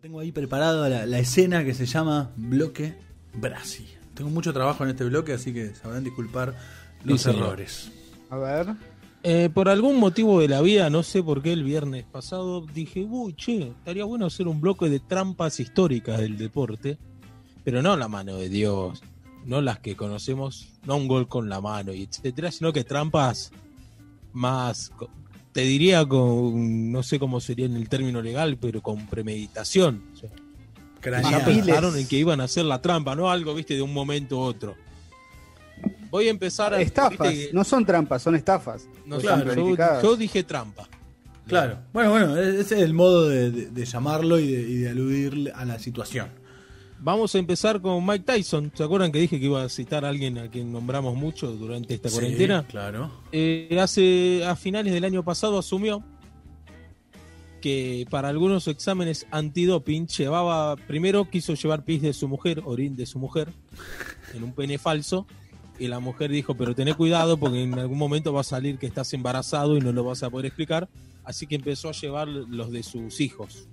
Tengo ahí preparada la, la escena que se llama Bloque Brasi. Tengo mucho trabajo en este bloque, así que sabrán disculpar los Sí, errores. A ver. Eh, por algún motivo de la vida, no sé por qué el viernes pasado dije, uy, che, estaría bueno hacer un bloque de trampas históricas del deporte, pero no la mano de Dios, no las que conocemos, no un gol con la mano y etcétera, sino que trampas más, te diría con, no sé cómo sería en el término legal, pero con premeditación. O sea, ya pensaron en que iban a hacer la trampa, no algo, viste, de un momento a otro. Voy a empezar a... Estafas. viste No son trampas, son estafas. no sé, están yo- yo dije trampa. Claro. Bueno, bueno, ese es el modo de, de- de llamarlo y de, y de aludir a la situación. Vamos a empezar con Mike Tyson. ¿Se acuerdan que dije que iba a citar a alguien a quien nombramos mucho durante esta Sí, cuarentena? Claro. Eh, hace a finales del año pasado asumió que para algunos exámenes antidoping llevaba primero quiso llevar pis de su mujer, orín de su mujer, en un pene falso. Y la mujer dijo, pero tené cuidado porque en algún momento va a salir que estás embarazado y no lo vas a poder explicar. Así que empezó a llevar los de sus hijos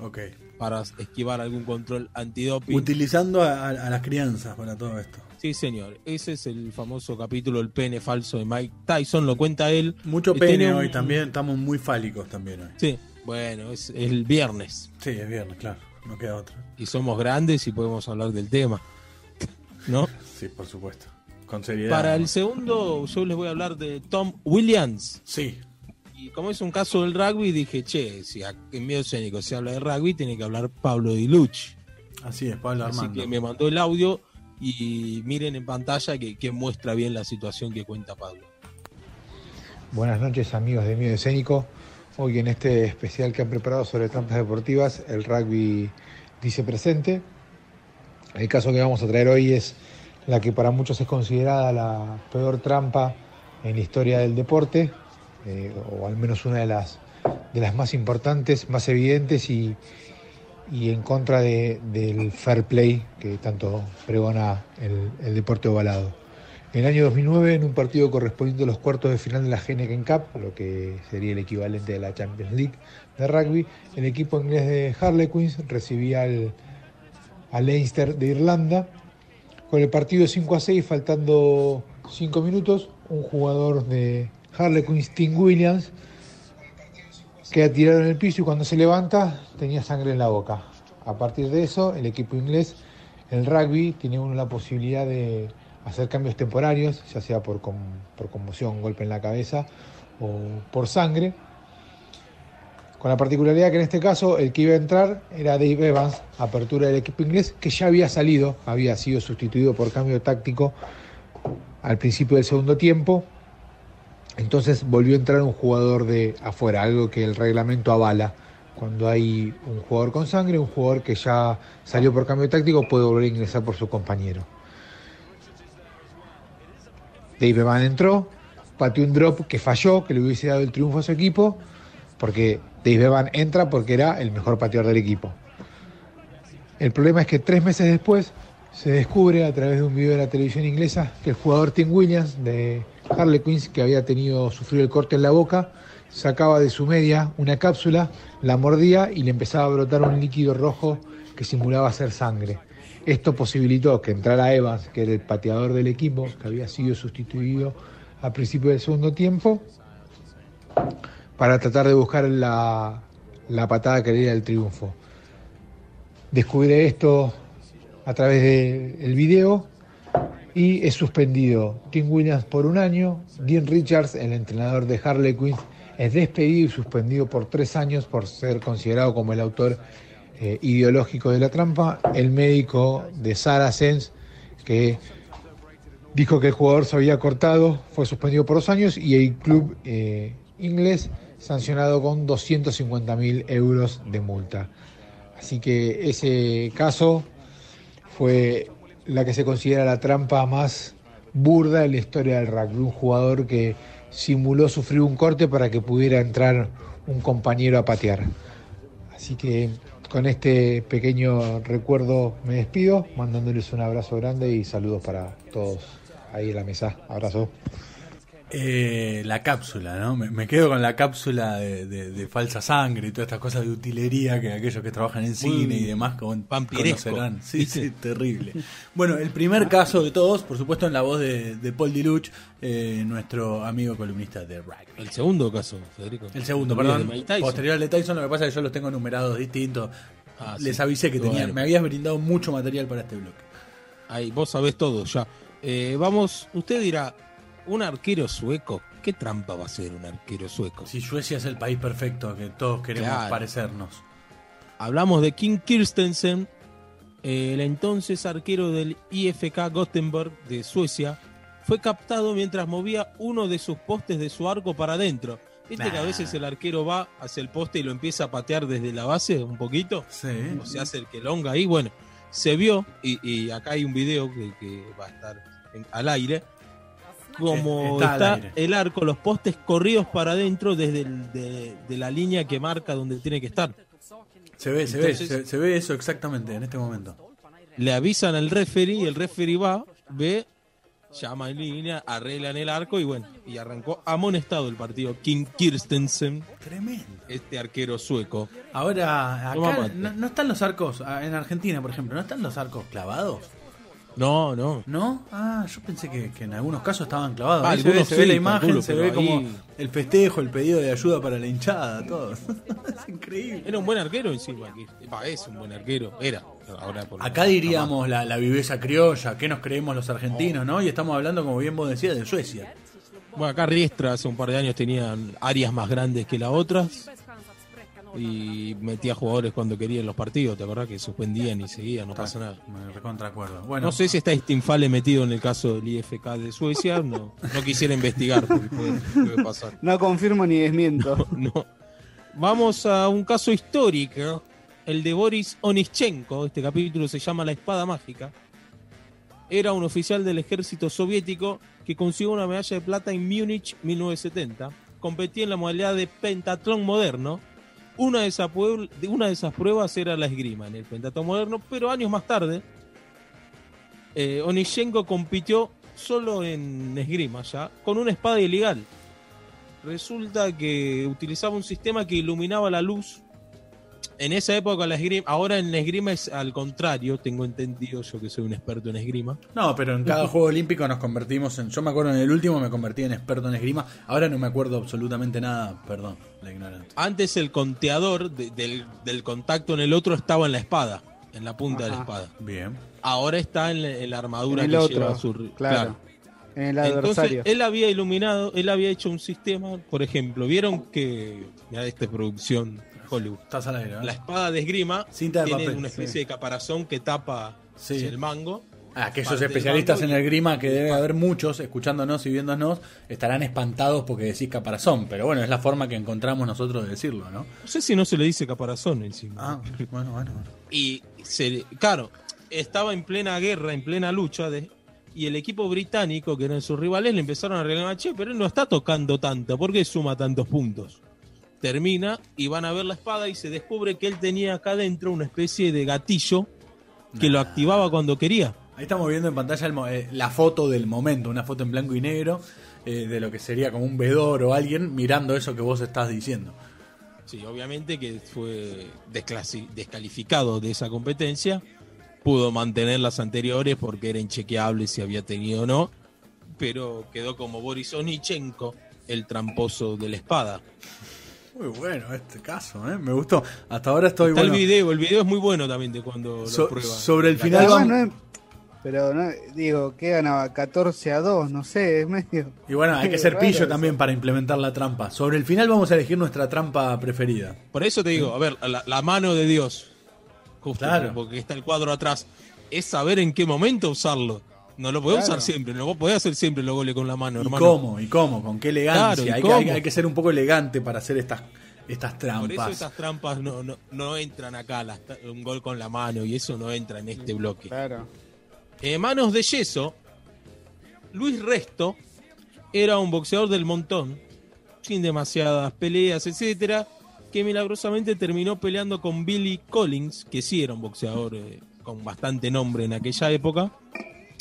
Ok. para esquivar algún control antidoping. Utilizando a, las crianzas para todo esto. Sí, señor. Ese es el famoso capítulo El pene falso de Mike Tyson. Lo cuenta él. Mucho Y pene tiene un- hoy también. Estamos muy fálicos también hoy. Sí. Bueno, es el viernes. Sí, es viernes, claro. No queda otra. Y somos grandes y podemos hablar del tema. ¿No? Sí, por supuesto. Con seriedad. Para el segundo, yo les voy a hablar de Tom Williams. Sí. Y como es un caso del rugby, dije, che, si en medio escénico se habla de rugby, tiene que hablar Pablo Di Luch. Así es, Pablo Así Armando. que me mandó el audio y miren en pantalla que, que muestra bien la situación que cuenta Pablo. Buenas noches amigos de Miedo Escénico. Hoy en este especial que han preparado sobre trampas deportivas, el rugby dice presente. El caso que vamos a traer hoy es la que para muchos es considerada la peor trampa en la historia del deporte, eh, o al menos una de las, de las más importantes, más evidentes y, y en contra de- del fair play que tanto pregona el, el deporte ovalado. En el año 2009, en un partido correspondiente a los cuartos de final de la Heineken Cup, lo que sería el equivalente de la Champions League de rugby, el equipo inglés de Harlequins recibía al, al Leinster de Irlanda. Con el partido 5 a 6, faltando 5 minutos, un jugador de Harlequins, Tim Williams, queda tirado en el piso y cuando se levanta tenía sangre en la boca. A partir de eso, el equipo inglés, el rugby, tiene la posibilidad de hacer cambios temporarios, ya sea por, con- por conmoción, golpe en la cabeza o por sangre. Con la particularidad que en este caso el que iba a entrar era Dave Evans, apertura del equipo inglés, que ya había salido, había sido sustituido por cambio táctico al principio del segundo tiempo. Entonces volvió a entrar un jugador de afuera, algo que el reglamento avala. Cuando hay un jugador con sangre, un jugador que ya salió por cambio táctico puede volver a ingresar por su compañero. Dave Van entró, pateó un drop que falló, que le hubiese dado el triunfo a su equipo, porque Dave Van entra porque era el mejor pateador del equipo. El problema es que tres meses después se descubre a través de un video de la televisión inglesa que el jugador Tim Williams de Harlequins, que había tenido sufrido el corte en la boca, sacaba de su media una cápsula, la mordía y le empezaba a brotar un líquido rojo que simulaba ser sangre. Esto posibilitó que entrara Evans, que era el pateador del equipo, que había sido sustituido al principio del segundo tiempo, para tratar de buscar la, la patada que le diera el triunfo. Descubre esto a través del video y es suspendido Tim Williams por un año. Dean Richards, el entrenador de Harlequins, es despedido y suspendido por tres años por ser considerado como el autor eh, ideológico de la trampa. El médico de Saracens, que dijo que el jugador se había cortado, fue suspendido por dos años y el club eh, inglés sancionado con 250 mil euros de multa. Así que ese caso fue la que se considera la trampa más burda en la historia del rugby. Un jugador que simuló sufrir un corte para que pudiera entrar un compañero a patear. Así que con este pequeño recuerdo me despido, mandándoles un abrazo grande y saludos para todos ahí en la mesa. Abrazo. Eh, la cápsula, ¿no? Me, me quedo con la cápsula de, de- de falsa sangre y todas estas cosas de utilería que aquellos que trabajan en cine y demás con, conocerán. Sí, sí, terrible. Bueno, el primer caso de todos, por supuesto, en la voz de, de Paul Diluch, eh, nuestro amigo columnista de rugby. El segundo caso, Federico. El segundo, perdón. Posterior al de Tyson, lo que pasa es que yo los tengo numerados distintos. Ah, Les sí. avisé que tenía, me habías brindado mucho material para este bloque. Ahí, vos sabés todo ya. Eh, vamos, usted dirá, un arquero sueco, ¿qué trampa va a ser un arquero sueco? Si Suecia es el país perfecto que todos queremos Claro. parecernos. Hablamos de King Kirstensen, el entonces arquero del IFK Gothenburg de Suecia, fue captado mientras movía uno de sus postes de su arco para adentro. ¿Viste que a veces el arquero va hacia el poste y lo empieza a patear desde la base un poquito? Sí. o se hace el que longa ahí. Bueno, se vio, y, y acá hay un video que, que va a estar en- al aire, como Está el arco, los postes corridos para adentro desde el- de, de la línea que marca donde tiene que estar. Se ve, se ve, se, se ve eso exactamente en este momento. Le avisan al referee, el referee va, ve, llama en línea, arreglan el arco y bueno, y arrancó amonestado el partido. King Kirstensen, Tremendo. este arquero sueco. Ahora, acá no están los arcos, ah, en Argentina, por ejemplo, ¿no están los arcos clavados? No, no. ¿No? Ah, yo pensé que, que en algunos casos estaban clavados. Ah, Ahí se ve, algunos se ve sí, la imagen, calculo, se ve como el festejo, el pedido de ayuda para la hinchada, todo. es increíble. Era un buen arquero encima. va, es un buen arquero. Era. Ahora por- Acá diríamos la, la viveza criolla, ¿qué nos creemos los argentinos, no? Y estamos hablando, como bien vos decías, de Suecia. Bueno, acá Riestra hace un par de años tenían áreas más grandes que las otras y metía jugadores cuando quería en los partidos, ¿te acordás? Que suspendían y seguían, no pasa nada. Me recontra acuerdo. Bueno, No sé si está Stinfale metido en el caso del IFK de Suecia, no, no quisiera investigar porque puede, puede pasar. No confirmo ni desmiento. No. Vamos a un caso histórico, el de Boris Onischenko, este capítulo se llama La Espada Mágica. Era un oficial del ejército soviético que consiguió una medalla de plata en Múnich 1970. Competía en la modalidad de pentatlón moderno. Una de, esas pruebas era la esgrima en el pentatlón moderno, pero años más tarde, eh, compitió solo en esgrima ya, con una espada ilegal. Resulta que utilizaba un sistema que iluminaba la luz. En esa época la esgrima, ahora en la esgrima es al contrario, tengo entendido yo que soy un experto en esgrima. No, pero en cada juego olímpico nos convertimos en. Yo me acuerdo en el último me convertí en experto en esgrima. Ahora no me acuerdo absolutamente nada. Perdón, la ignorancia. Antes el conteador de- del, del contacto en el otro estaba en la espada, en la punta de la espada. Bien. Ahora está en la, en la armadura En que el lleva otro. su Claro. En el Entonces, él había iluminado, él había hecho un sistema, por ejemplo, vieron que, mira esta producción Hollywood, Estás al aire, ¿eh? la espada de esgrima Cinta de tiene papel, una especie sí. de caparazón que tapa Sí. el mango. Ah, aquellos del especialistas en el grima, que debe haber muchos escuchándonos y viéndonos, estarán espantados porque decís caparazón. Pero bueno, es la forma que encontramos nosotros de decirlo, ¿no? No sé si no se le dice caparazón encima. Ah, bueno, bueno. bueno. Y se, claro, estaba en plena guerra, en plena lucha, de, y el equipo británico, que eran sus rivales, le empezaron a reclamar, che, pero él no está tocando tanto, ¿por qué suma tantos puntos? Termina y van a ver la espada y se descubre que él tenía acá adentro una especie de gatillo que lo activaba cuando quería. Ahí estamos viendo en pantalla el eh, la foto del momento, una foto en blanco y negro eh, de lo que sería como un vedor o alguien mirando eso que vos estás diciendo. Sí, obviamente que fue descalificado de esa competencia. Pudo mantener las anteriores porque era inchequeable si había tenido o no. Pero quedó como Boris Onichenko, el tramposo de la espada. Muy bueno este caso, ¿eh? me gustó. Hasta ahora estoy Está bueno. el video, el video es muy bueno también de cuando So- lo prueba. sobre el final Además, vamos- no es- pero no, digo, ¿qué ganaba? 14 a 2, no sé, es medio. Y bueno, hay que ser pillo eso. también para implementar la trampa. Sobre el final vamos a elegir nuestra trampa preferida. Por eso te digo, a ver, la, la mano de Dios, justo Claro. porque está el cuadro atrás, es saber en qué momento usarlo. No lo podés Claro. usar siempre, no vos podés hacer siempre los goles con la mano, ¿Y hermano. cómo? ¿Y cómo? ¿Con qué elegancia? Claro, ¿y hay, que, hay- que ser un poco elegante para hacer estas, estas Por trampas. eso estas trampas no, no, no entran acá, las un gol con la mano y eso no entra en este bloque. Claro. Eh, manos de yeso, Luis Resto era un boxeador del montón, sin demasiadas peleas, etcétera, que milagrosamente terminó peleando con Billy Collins, que sí era un boxeador eh, con bastante nombre en aquella época.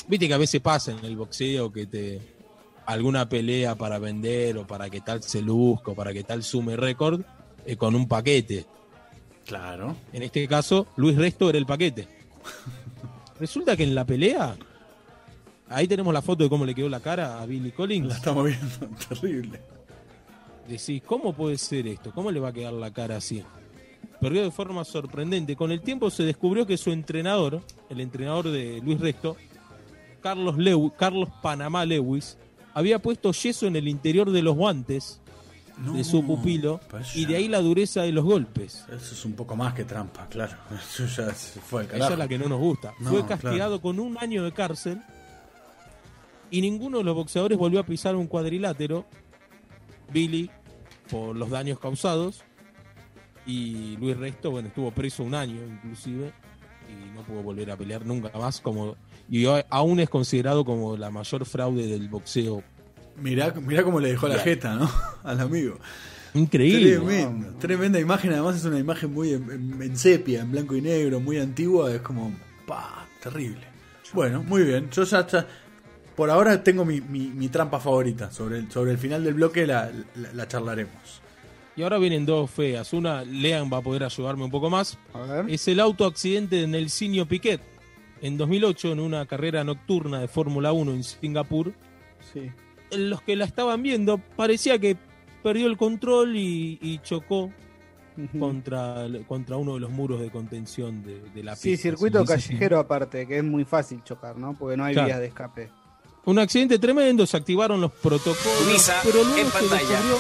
Viste que a veces pasa en el boxeo que te alguna pelea para vender o para que tal se luzca o para que tal sume récord eh, con un paquete. Claro. En este caso, Luis Resto era el paquete. Resulta que en la pelea, ahí tenemos la foto de cómo le quedó la cara a Billy Collins. La estamos viendo, terrible. Decís, ¿cómo puede ser esto? ¿Cómo le va a quedar la cara así? Perdió de forma sorprendente. Con el tiempo se descubrió que su entrenador, el entrenador de Luis Resto, Carlos, Lew- Carlos Panamá Lewis, había puesto yeso en el interior de los guantes de su pupilo y de ahí la dureza de los golpes. Eso es un poco más que trampa, claro. Eso ya se fue al Esa es la que no nos gusta. No, Fue castigado con un año de cárcel y ninguno de los boxeadores volvió a pisar un cuadrilátero. Billy, por los daños causados, y Luis Resto, bueno, estuvo preso un año inclusive y no pudo volver a pelear nunca más. Como, y aún es considerado como la mayor fraude del boxeo. Mirá, mirá cómo le dejó la jeta, ¿no? Al amigo. Increíble. Tremendo. Tremenda imagen. Además es una imagen muy en, en- en sepia, en blanco y negro, muy antigua. Es como, pa, terrible. Bueno, muy bien. Yo ya, ya- por ahora tengo mi, mi- mi trampa favorita. Sobre el, sobre el final del bloque la, la- la charlaremos. Y ahora vienen dos feas. Una, Lean va a poder ayudarme un poco más. A ver. es el auto accidente de Nelsinho Piquet en 2008 en una carrera nocturna de Fórmula 1 en Singapur. Sí. Los que la estaban viendo parecía que perdió el control y, y chocó contra, contra uno de los muros de contención de, de la pista. Sí, circuito callejero aparte, que es muy fácil chocar, ¿no? Porque no hay Claro. vías de escape. Un accidente tremendo, se activaron los protocolos, pero luego en se pantalla. descubrió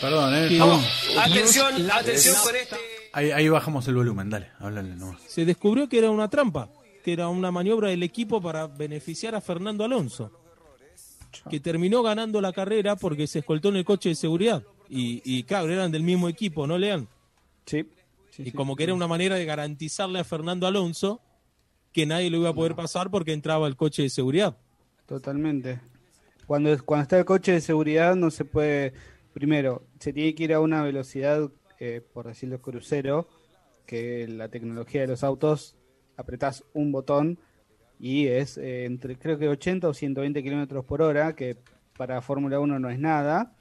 Perdón, ¿eh? Estamos- Atención, atención con este. Ahí, ahí bajamos el volumen. Dale, háblale nomás. se descubrió que era una trampa, que era una maniobra del equipo para beneficiar a Fernando Alonso, que terminó ganando la carrera porque se escoltó en el coche de seguridad. Y, y claro, eran del mismo equipo, ¿no, Lean? Sí. sí, Y sí. como que era una manera de garantizarle a Fernando Alonso que nadie lo iba a poder pasar porque entraba el coche de seguridad. Totalmente. Cuando, cuando está el coche de seguridad no se puede, primero, se tiene que ir a una velocidad, eh, por decirlo crucero, que la tecnología de los autos, apretás un botón y es eh, entre creo que 80 o 120 kilómetros por hora, que para Fórmula 1 no es nada.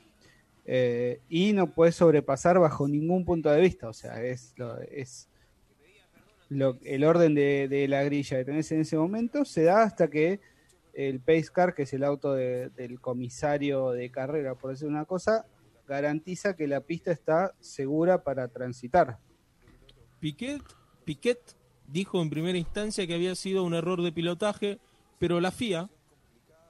eh, y no puedes sobrepasar bajo ningún punto de vista, o sea, es, lo, es lo- el orden de, de la grilla que tenés en ese momento se da hasta que el Pace Car, que es el auto de- del comisario de carrera, por decir una cosa, garantiza que la pista está segura para transitar. Piquet, Piquet dijo en primera instancia que había sido un error de pilotaje, pero la FIA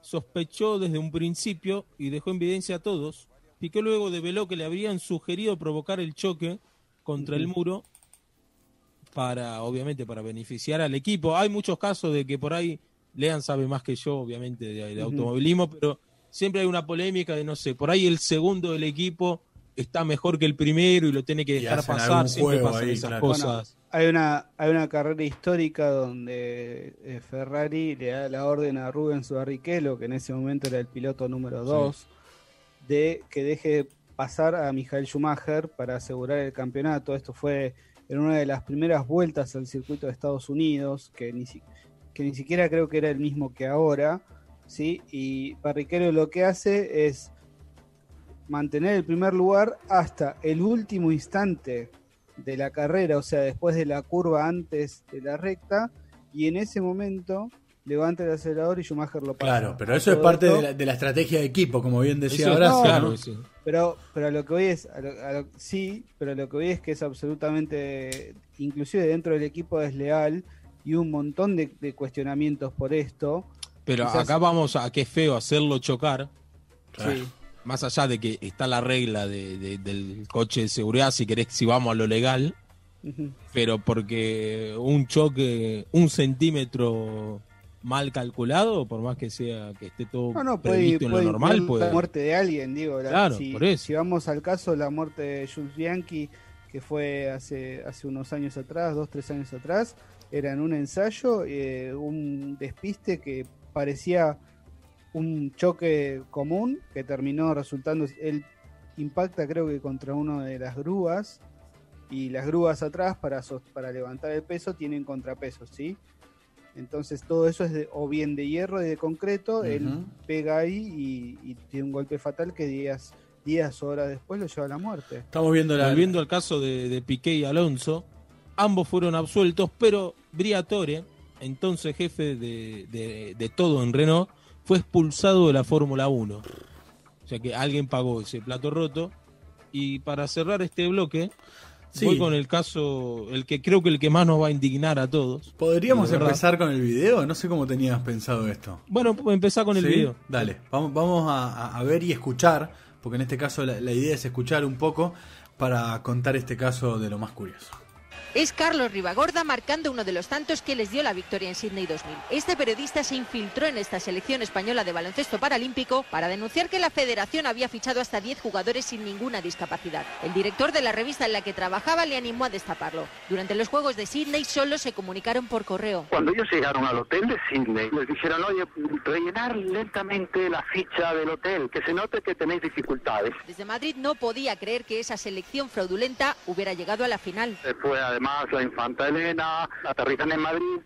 sospechó desde un principio y dejó en evidencia a todos. Piquet luego develó que le habrían sugerido provocar el choque contra el muro para, obviamente, para beneficiar al equipo. Hay muchos casos de que por ahí Lean sabe más que yo, obviamente, de, automovilismo, pero siempre hay una polémica de, no sé, por ahí el segundo del equipo está mejor que el primero y lo tiene que dejar pasar. Siempre pasan ahí, esas claro. cosas. Hay una, hay una carrera histórica donde eh, Ferrari le da la orden a Rubens Barrichello, que en ese momento era el piloto número 2, de que deje pasar a Michael Schumacher para asegurar el campeonato. Esto fue en una de las primeras vueltas al circuito de Estados Unidos, que ni, que ni siquiera creo que era el mismo que ahora. ¿Sí? Y Barrichello lo que hace es mantener el primer lugar hasta el último instante de la carrera, o sea, después de la curva antes de la recta, y en ese momento levanta el acelerador y Schumacher lo pasa. Claro, pero eso es parte de la, de la estrategia de equipo, como bien decía Eso- Horacio. claro, ¿no? sí. Pero, pero lo que voy es, a lo- a lo- sí, pero lo que voy es que es absolutamente, inclusive dentro del equipo desleal y un montón de, de cuestionamientos por esto. Pero Quizás- acá vamos a que es feo hacerlo chocar. Sí, más allá de que está la regla de- de- del coche de seguridad, si querés, si vamos a lo legal, pero porque un choque, un centímetro mal calculado, por más que sea que esté todo No, no, puede, previsto en lo puede normal, incluir puede. la muerte de alguien, digo. la- Claro, si, por eso. si vamos al caso, la muerte de Jules Bianchi, que fue hace, hace unos años atrás, dos, tres años atrás, era en un ensayo, eh, un despiste que parecía un choque común, que terminó resultando, él impacta creo que contra una de las grúas, y las grúas atrás para, para levantar el peso tienen contrapesos, ¿sí? Entonces todo eso es de- o bien de hierro y de concreto, él pega ahí y, y tiene un golpe fatal que días, días horas después lo lleva a la muerte. Estamos viendo la. Volviendo al caso de, de Piqué y Alonso, ambos fueron absueltos, pero Briatore, entonces jefe de, de- de todo en Renault, fue expulsado de la Fórmula 1. O sea que alguien pagó ese plato roto. Y para cerrar este bloque, Sí. voy con el caso, el que creo que el que más nos va a indignar a todos. ¿Podríamos empezar con el video? No sé cómo tenías pensado esto. Bueno, pues empezar con el ¿Sí? video. Dale, vamos, vamos a ver y escuchar, porque en este caso la, la idea es escuchar un poco para contar este caso de lo más curioso. Es Carlos Ribagorda marcando uno de los tantos que les dio la victoria en Sydney 2000. Este periodista se infiltró en esta selección española de baloncesto paralímpico para denunciar que la federación había fichado hasta 10 jugadores sin ninguna discapacidad. El director de la revista en la que trabajaba le animó a destaparlo. Durante los Juegos de Sydney solo se comunicaron por correo. Cuando ellos llegaron al hotel de Sydney, les dijeron, oye, rellenar lentamente la ficha del hotel, que se note que tenéis dificultades. Desde Madrid no podía creer que esa selección fraudulenta hubiera llegado a la final. Fue además la infanta Elena, aterrizan en Madrid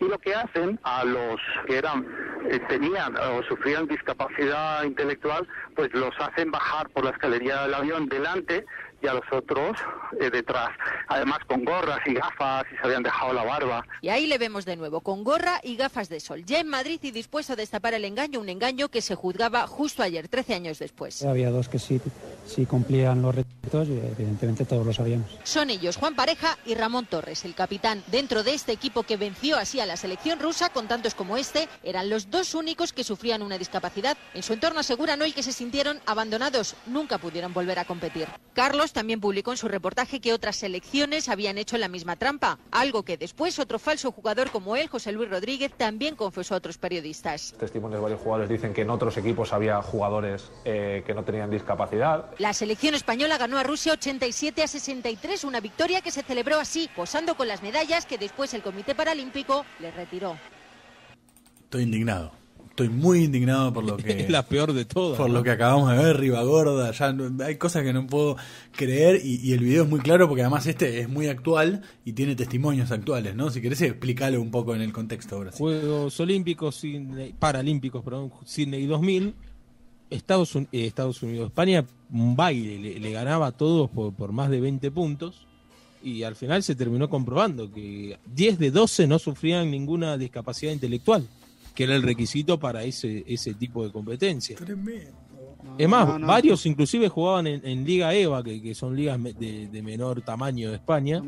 y lo que hacen a los que eran eh, tenían o sufrían discapacidad intelectual, pues los hacen bajar por la escalería del avión delante y a los otros eh, detrás. Además con gorras y gafas y se habían dejado la barba. Y ahí le vemos de nuevo, con gorra y gafas de sol, ya en Madrid y dispuesto a destapar el engaño, un engaño que se juzgaba justo ayer, 13 años después. Había dos que sí, sí cumplían los retos y evidentemente todos lo sabíamos. Son ellos Juan Pareja y Ramón Torres, el capitán. Dentro de este equipo que venció así a la selección rusa, con tantos como este, eran los dos únicos que sufrían una discapacidad. En su entorno aseguran hoy que se sintieron abandonados, nunca pudieron volver a competir. Carlos también publicó en su reportaje que otras selecciones habían hecho la misma trampa, algo que después otro falso jugador como él, José Luis Rodríguez, también confesó a otros periodistas. Testimonios de varios jugadores dicen que en otros equipos había jugadores eh, que no tenían discapacidad. La selección española ganó a Rusia 87 a 63, una victoria que se celebró así, posando con las medallas que después el Comité Paralímpico les retiró. Estoy indignado. Estoy muy indignado por lo que. Es la peor de todas. Por ¿no? lo que acabamos de ver, Ribagorda, ya no- hay cosas que no puedo creer y, y el video es muy claro porque además este es muy actual y tiene testimonios actuales, ¿no? Si querés explicarlo un poco en el contexto ahora. Juegos Olímpicos, Sydney- Paralímpicos, perdón, Sydney 2000, Estados, eh, Estados Unidos, España, un baile, le, le ganaba a todos por, por más de 20 puntos y al final se terminó comprobando que 10 de 12 no sufrían ninguna discapacidad intelectual, que era el requisito para ese, ese tipo de competencia. Es más, No, no. varios inclusive jugaban en, en Liga EVA, que, que son ligas de, de menor tamaño de España.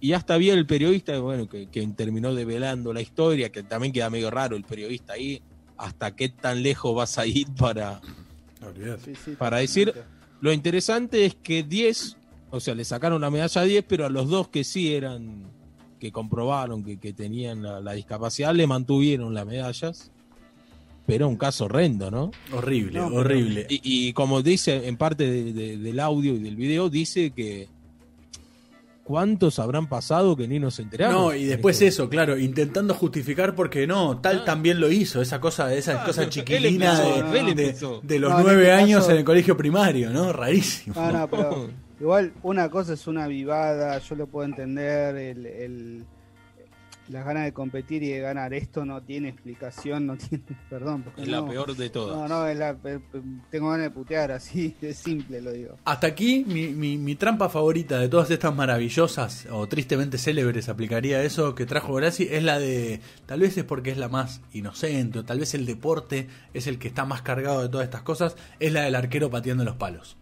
Y hasta había el periodista, bueno, que, que terminó develando la historia, que también queda medio raro el periodista ahí, hasta qué tan lejos vas a ir para... Olvidate. sí, sí, Para decir-. Lo interesante es que 10, o sea, le sacaron la medalla a 10, pero a los dos que sí eran, que comprobaron que, que tenían la, la discapacidad, le mantuvieron las medallas. Pero un caso horrendo, ¿no? Horrible, No, horrible. Y, y como dice en parte de- de- del audio y del video, dice que cuántos habrán pasado que ni nos enteramos. No, y después Esto. eso, claro, intentando justificar porque no, tal Ah. también lo hizo, esa cosa, esa Ah, cosa chiquilina empezó, de, los nueve este años caso- en el colegio primario, ¿no? Rarísimo. No, no, pero igual una cosa es una vivada, yo lo puedo entender, el, el- las ganas de competir y de ganar. Esto no tiene explicación, no tiene, perdón. porque Es la no, peor de todas. No, no, es la, tengo ganas de putear, así de simple lo digo. Hasta aquí mi, mi, mi trampa favorita de todas estas maravillosas o tristemente célebres, aplicaría eso que trajo Horaci, es la de, tal vez es porque es la más inocente, o tal vez el deporte es el que está más cargado de todas estas cosas, es la del arquero pateando los palos.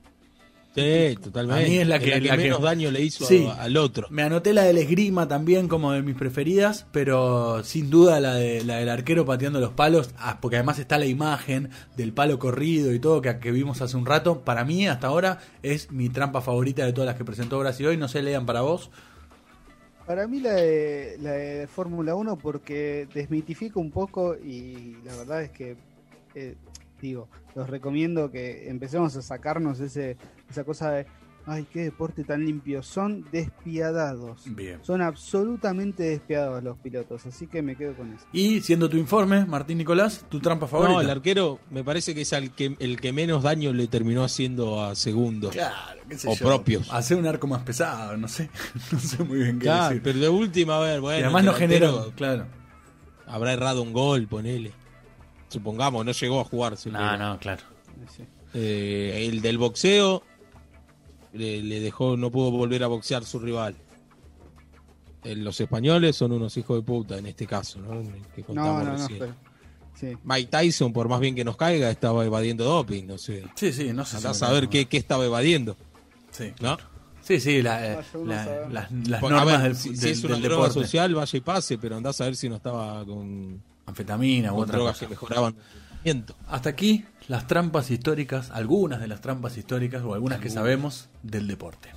Sí, totalmente. A mí es la que- la que- menos daño le hizo a- al otro. Me anoté la del esgrima también como de mis preferidas, pero sin duda la, de, la del arquero pateando los palos, ah, porque además está la imagen del palo corrido y todo que, que vimos hace un rato. Para mí, hasta ahora, es mi trampa favorita de todas las que presentó Brasil hoy. No sé, lean para vos. Para mí la de, la de Fórmula 1 porque desmitifica un poco y la verdad es que, eh, digo, los recomiendo que empecemos a sacarnos ese, esa cosa de, ay, qué deporte tan limpio. Son despiadados. Bien. Son absolutamente despiadados los pilotos, así que me quedo con eso. Y siendo tu informe, Martín Nicolás, tu trampa favorita. No, el arquero me parece que es el que, el que menos daño le terminó haciendo a segundo. Claro, qué sé O yo. propios. Hacer un arco más pesado, no sé. no sé muy bien qué Claro, decir. pero de última, a ver, bueno. y además no generó, claro. Habrá errado un gol, ponele. Supongamos, no llegó a jugarse. No, no, claro. Eh, el del boxeo le, le dejó, no pudo volver a boxear su rival. Eh, los españoles son unos hijos de puta en este caso, ¿no? Que No, contamos no, no. pero- sí. Mike Tyson, por más bien que nos caiga, estaba evadiendo doping, no sé. Sí, sí, no sé. Andá a si me saber qué, qué estaba evadiendo, Sí, ¿no? sí, sí, la- eh, la- las, las a normas ver, del, si, del- si es una del droga deporte. social, vaya y pase, pero andá a saber si no estaba con, Anfetamina u con otra drogas cosa. que mejoraban. Hasta aquí las trampas históricas, algunas de las trampas históricas o algunas que sabemos del deporte.